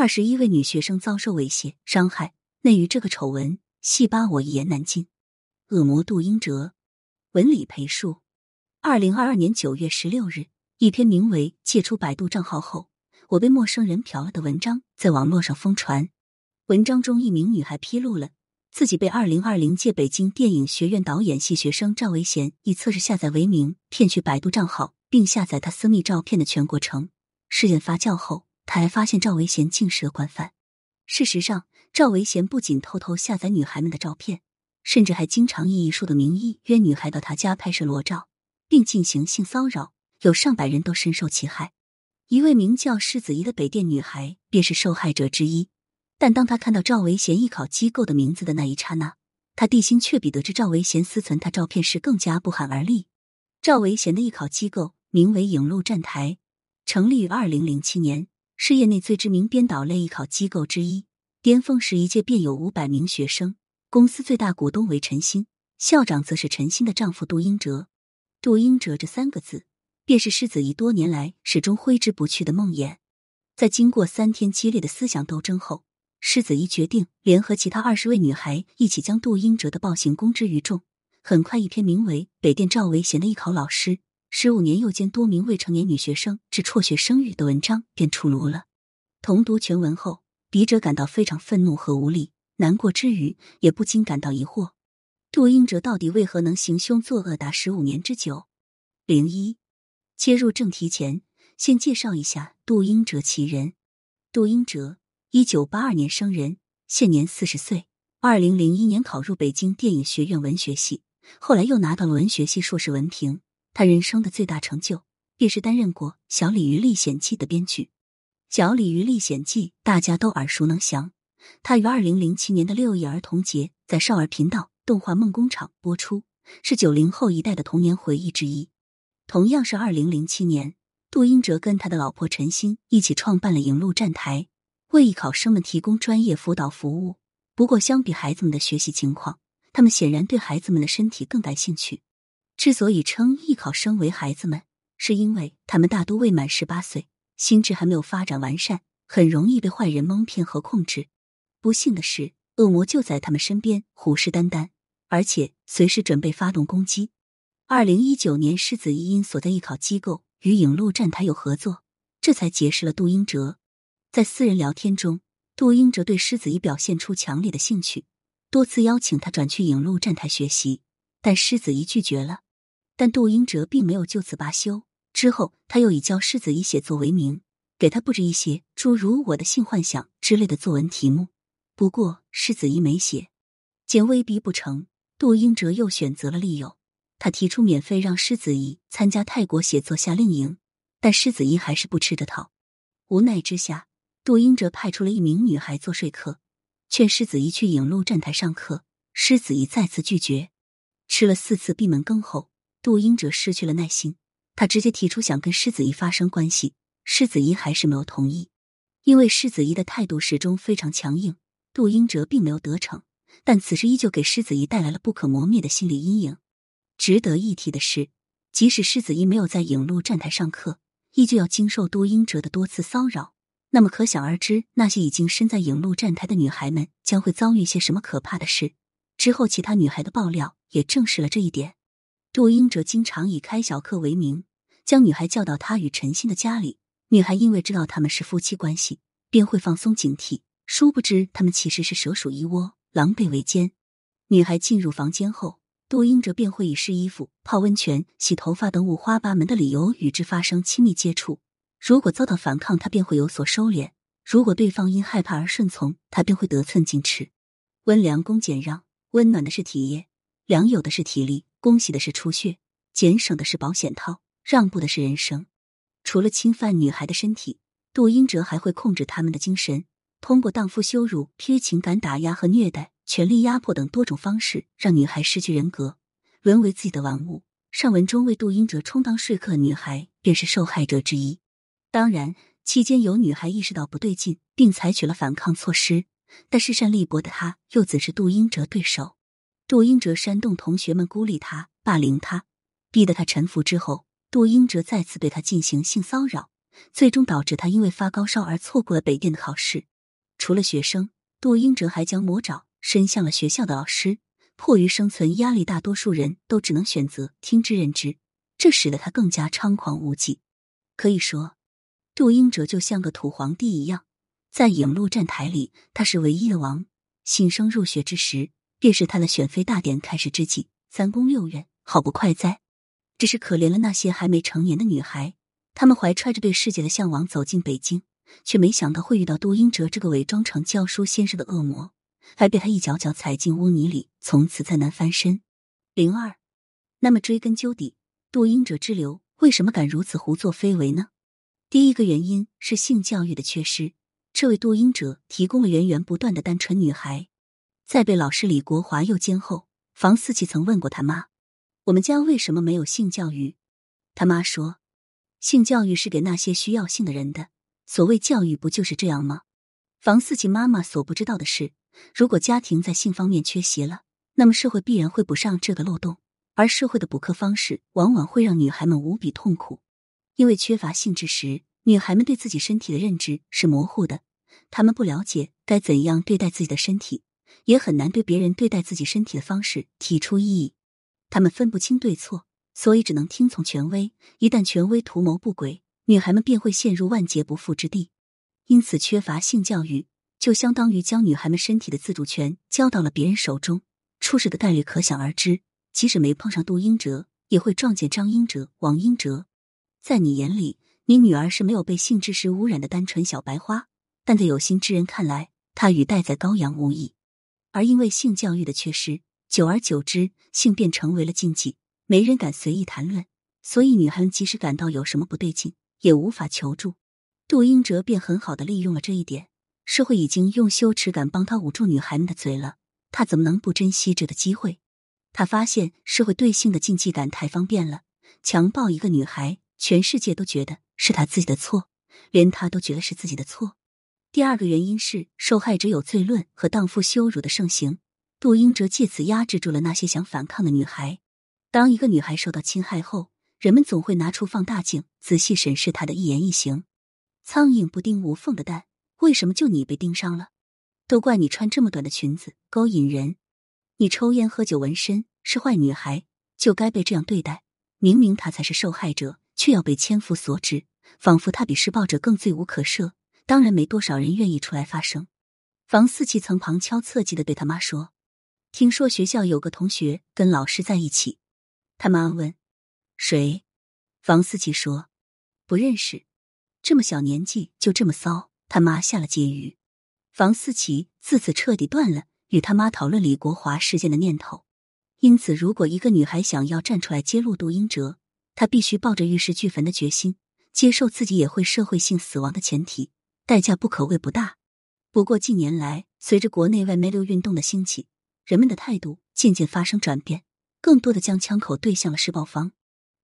二十一位女学生遭受猥亵伤害，内于这个丑闻，细扒我一言难尽。恶魔杜英哲，文理培树。二零二二年九月十六日，一篇名为《借出百度账号后，我被陌生人嫖了》的文章在网络上疯传。文章中，一名女孩披露了自己被二零二零届北京电影学院导演系学生赵维贤以测试下载为名骗取百度账号，并下载他私密照片的全过程。事件发酵后。他还发现赵维贤竟是个惯犯。事实上，赵维贤不仅偷偷下载女孩们的照片，甚至还经常以艺术的名义约女孩到他家拍摄裸照，并进行性骚扰，有上百人都深受其害。一位名叫世子怡的北电女孩便是受害者之一。但当他看到赵维贤艺考机构的名字的那一刹那，他地心却比得知赵维贤私存他照片时更加不寒而栗。赵维贤的艺考机构名为影路站台，成立于二零零七年。是业内最知名编导类艺考机构之一，巅峰时一届便有五百名学生。公司最大股东为陈鑫，校长则是陈鑫的丈夫杜英哲。杜英哲这三个字，便是世子怡多年来始终挥之不去的梦魇。在经过三天激烈的思想斗争后，世子怡决定联合其他二十位女孩一起将杜英哲的暴行公之于众。很快，一篇名为《北电赵维贤的艺考老师》。十五年又奸多名未成年女学生致辍学生育的文章便出炉了。同读全文后，笔者感到非常愤怒和无力，难过之余，也不禁感到疑惑：杜英哲到底为何能行凶作恶达十五年之久？零一，切入正题前，先介绍一下杜英哲其人。杜英哲，一九八二年生人，现年四十岁。二零零一年考入北京电影学院文学系，后来又拿到了文学系硕士文凭。他人生的最大成就，便是担任过《小鲤鱼历险记》的编剧。《小鲤鱼历险记》大家都耳熟能详。他于二零零七年的六一儿童节在少儿频道动画梦工厂播出，是九零后一代的童年回忆之一。同样是二零零七年，杜英哲跟他的老婆陈鑫一起创办了影路站台，为艺考生们提供专业辅导服务。不过，相比孩子们的学习情况，他们显然对孩子们的身体更感兴趣。之所以称艺考生为孩子们，是因为他们大多未满十八岁，心智还没有发展完善，很容易被坏人蒙骗和控制。不幸的是，恶魔就在他们身边，虎视眈眈，而且随时准备发动攻击。二零一九年，狮子一因所在艺考机构与影路站台有合作，这才结识了杜英哲。在私人聊天中，杜英哲对狮子一表现出强烈的兴趣，多次邀请他转去影路站台学习，但狮子一拒绝了。但杜英哲并没有就此罢休。之后，他又以教世子怡写作为名，给他布置一些诸如“我的性幻想”之类的作文题目。不过，世子怡没写，见威逼不成，杜英哲又选择了利诱。他提出免费让世子怡参加泰国写作夏令营，但世子怡还是不吃这套。无奈之下，杜英哲派出了一名女孩做说客，劝世子怡去影路站台上课。世子怡再次拒绝，吃了四次闭门羹后。杜英哲失去了耐心，他直接提出想跟世子怡发生关系，世子怡还是没有同意。因为世子怡的态度始终非常强硬，杜英哲并没有得逞，但此事依旧给世子怡带来了不可磨灭的心理阴影。值得一提的是，即使世子怡没有在影路站台上课，依旧要经受杜英哲的多次骚扰。那么可想而知，那些已经身在影路站台的女孩们将会遭遇些什么可怕的事。之后，其他女孩的爆料也证实了这一点。杜英哲经常以开小课为名，将女孩叫到他与陈鑫的家里。女孩因为知道他们是夫妻关系，便会放松警惕。殊不知，他们其实是蛇鼠一窝，狼狈为奸。女孩进入房间后，杜英哲便会以试衣服、泡温泉、洗头发等五花八门的理由与之发生亲密接触。如果遭到反抗，他便会有所收敛；如果对方因害怕而顺从，他便会得寸进尺。温良恭俭让，温暖的是体液，良有的是体力。恭喜的是出血，减省的是保险套，让步的是人生。除了侵犯女孩的身体，杜英哲还会控制他们的精神，通过荡妇羞辱、批情感打压和虐待、权力压迫等多种方式，让女孩失去人格，沦为自己的玩物。上文中为杜英哲充当说客的女孩便是受害者之一。当然，期间有女孩意识到不对劲，并采取了反抗措施，但势善力薄的她又怎是杜英哲对手？杜英哲煽动同学们孤立他、霸凌他，逼得他臣服之后，杜英哲再次对他进行性骚扰，最终导致他因为发高烧而错过了北电的考试。除了学生，杜英哲还将魔爪伸向了学校的老师。迫于生存压力，大多数人都只能选择听之任之，这使得他更加猖狂无忌。可以说，杜英哲就像个土皇帝一样，在影路站台里，他是唯一的王。新生入学之时，便是他的选妃大典开始之际，三宫六院，好不快哉！只是可怜了那些还没成年的女孩，她们怀揣着对世界的向往走进北京，却没想到会遇到杜英哲这个伪装成教书先生的恶魔。还被他一脚脚踩进污泥里，从此再难翻身。零二，那么追根究底，杜英哲之流为什么敢如此胡作非为呢？第一个原因是性教育的缺失，这为杜英哲提供了源源不断的单纯女孩。在被老师李国华诱奸后，房思琪曾问过他妈：“我们家为什么没有性教育？”他妈说：“性教育是给那些需要性的人的。所谓教育，不就是这样吗？”房思琪妈妈所不知道的是。如果家庭在性方面缺席了，那么社会必然会补上这个漏洞，而社会的补课方式往往会让女孩们无比痛苦，因为缺乏性知识，女孩们对自己身体的认知是模糊的，她们不了解该怎样对待自己的身体，也很难对别人对待自己身体的方式提出异议，她们分不清对错，所以只能听从权威。一旦权威图谋不轨，女孩们便会陷入万劫不复之地。因此，缺乏性教育。就相当于将女孩们身体的自主权交到了别人手中，出事的概率可想而知。即使没碰上杜英哲，也会撞见张英哲、王英哲。在你眼里，你女儿是没有被性知识污染的单纯小白花，但在有心之人看来，她与待宰羔羊无异。而因为性教育的缺失，久而久之，性便成为了禁忌，没人敢随意谈论。所以，女孩们即使感到有什么不对劲，也无法求助。杜英哲便很好的利用了这一点。社会已经用羞耻感帮他捂住女孩们的嘴了，他怎么能不珍惜这个机会？他发现社会对性的禁忌感太方便了，强暴一个女孩，全世界都觉得是他自己的错，连他都觉得是自己的错。第二个原因是受害者有罪论和荡妇羞辱的盛行，杜英哲借此压制住了那些想反抗的女孩。当一个女孩受到侵害后，人们总会拿出放大镜仔细审视她的一言一行。苍蝇不叮无缝的蛋。为什么就你被盯上了？都怪你穿这么短的裙子勾引人。你抽烟喝酒纹身是坏女孩，就该被这样对待。明明她才是受害者，却要被千夫所指，仿佛她比施暴者更罪无可赦。当然，没多少人愿意出来发声。房思琪曾旁敲侧击的对他妈说：“听说学校有个同学跟老师在一起。”他妈问：“谁？”房思琪说：“不认识。这么小年纪就这么骚。”他妈下了结语，房思琪自此彻底断了与他妈讨论李国华事件的念头。因此，如果一个女孩想要站出来揭露杜英哲，她必须抱着玉石俱焚的决心，接受自己也会社会性死亡的前提，代价不可谓不大。不过，近年来随着国内外梅流运动的兴起，人们的态度渐渐发生转变，更多的将枪口对向了施暴方。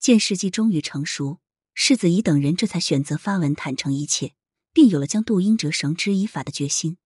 见时机终于成熟，世子怡等人这才选择发文坦诚一切。并有了将杜英哲绳之以法的决心。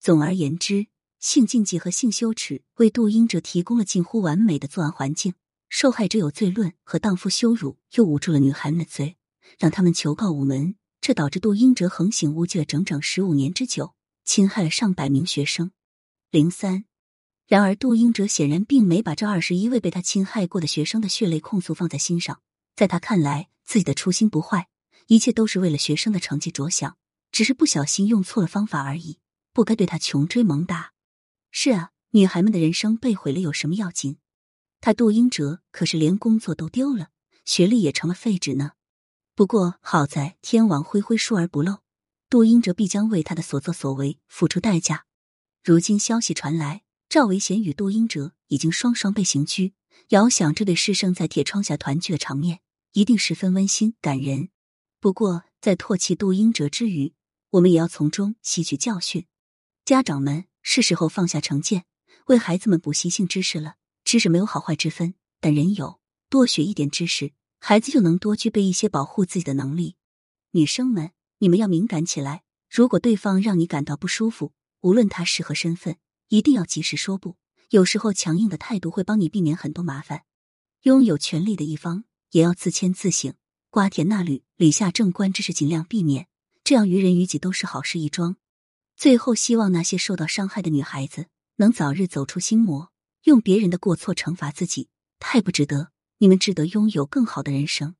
总而言之，性禁忌和性羞耻为杜英哲提供了近乎完美的作案环境。受害者有罪论和荡妇羞辱又捂住了女孩们的嘴，让他们求告无门。这导致杜英哲横行无忌了整整十五年之久，侵害了上百名学生。零三，然而杜英哲显然并没把这二十一位被他侵害过的学生的血泪控诉放在心上。在他看来，自己的初心不坏，一切都是为了学生的成绩着想。只是不小心用错了方法而已，不该对他穷追猛打。是啊，女孩们的人生被毁了有什么要紧？他杜英哲可是连工作都丢了，学历也成了废纸呢。不过好在天网恢恢，疏而不漏，杜英哲必将为他的所作所为付出代价。如今消息传来，赵维贤与杜英哲已经双双被刑拘，遥想这对师生在铁窗下团聚的场面，一定十分温馨感人。不过在唾弃杜英哲之余，我们也要从中吸取教训，家长们是时候放下成见，为孩子们补习性知识了。知识没有好坏之分，但人有多学一点知识，孩子就能多具备一些保护自己的能力。女生们，你们要敏感起来。如果对方让你感到不舒服，无论他是何身份，一定要及时说不。有时候强硬的态度会帮你避免很多麻烦。拥有权利的一方也要自谦自省，瓜田纳履，礼下正官之事尽量避免，这样于人于己都是好事一桩。最后，希望那些受到伤害的女孩子能早日走出心魔，用别人的过错惩罚自己，太不值得。你们值得拥有更好的人生。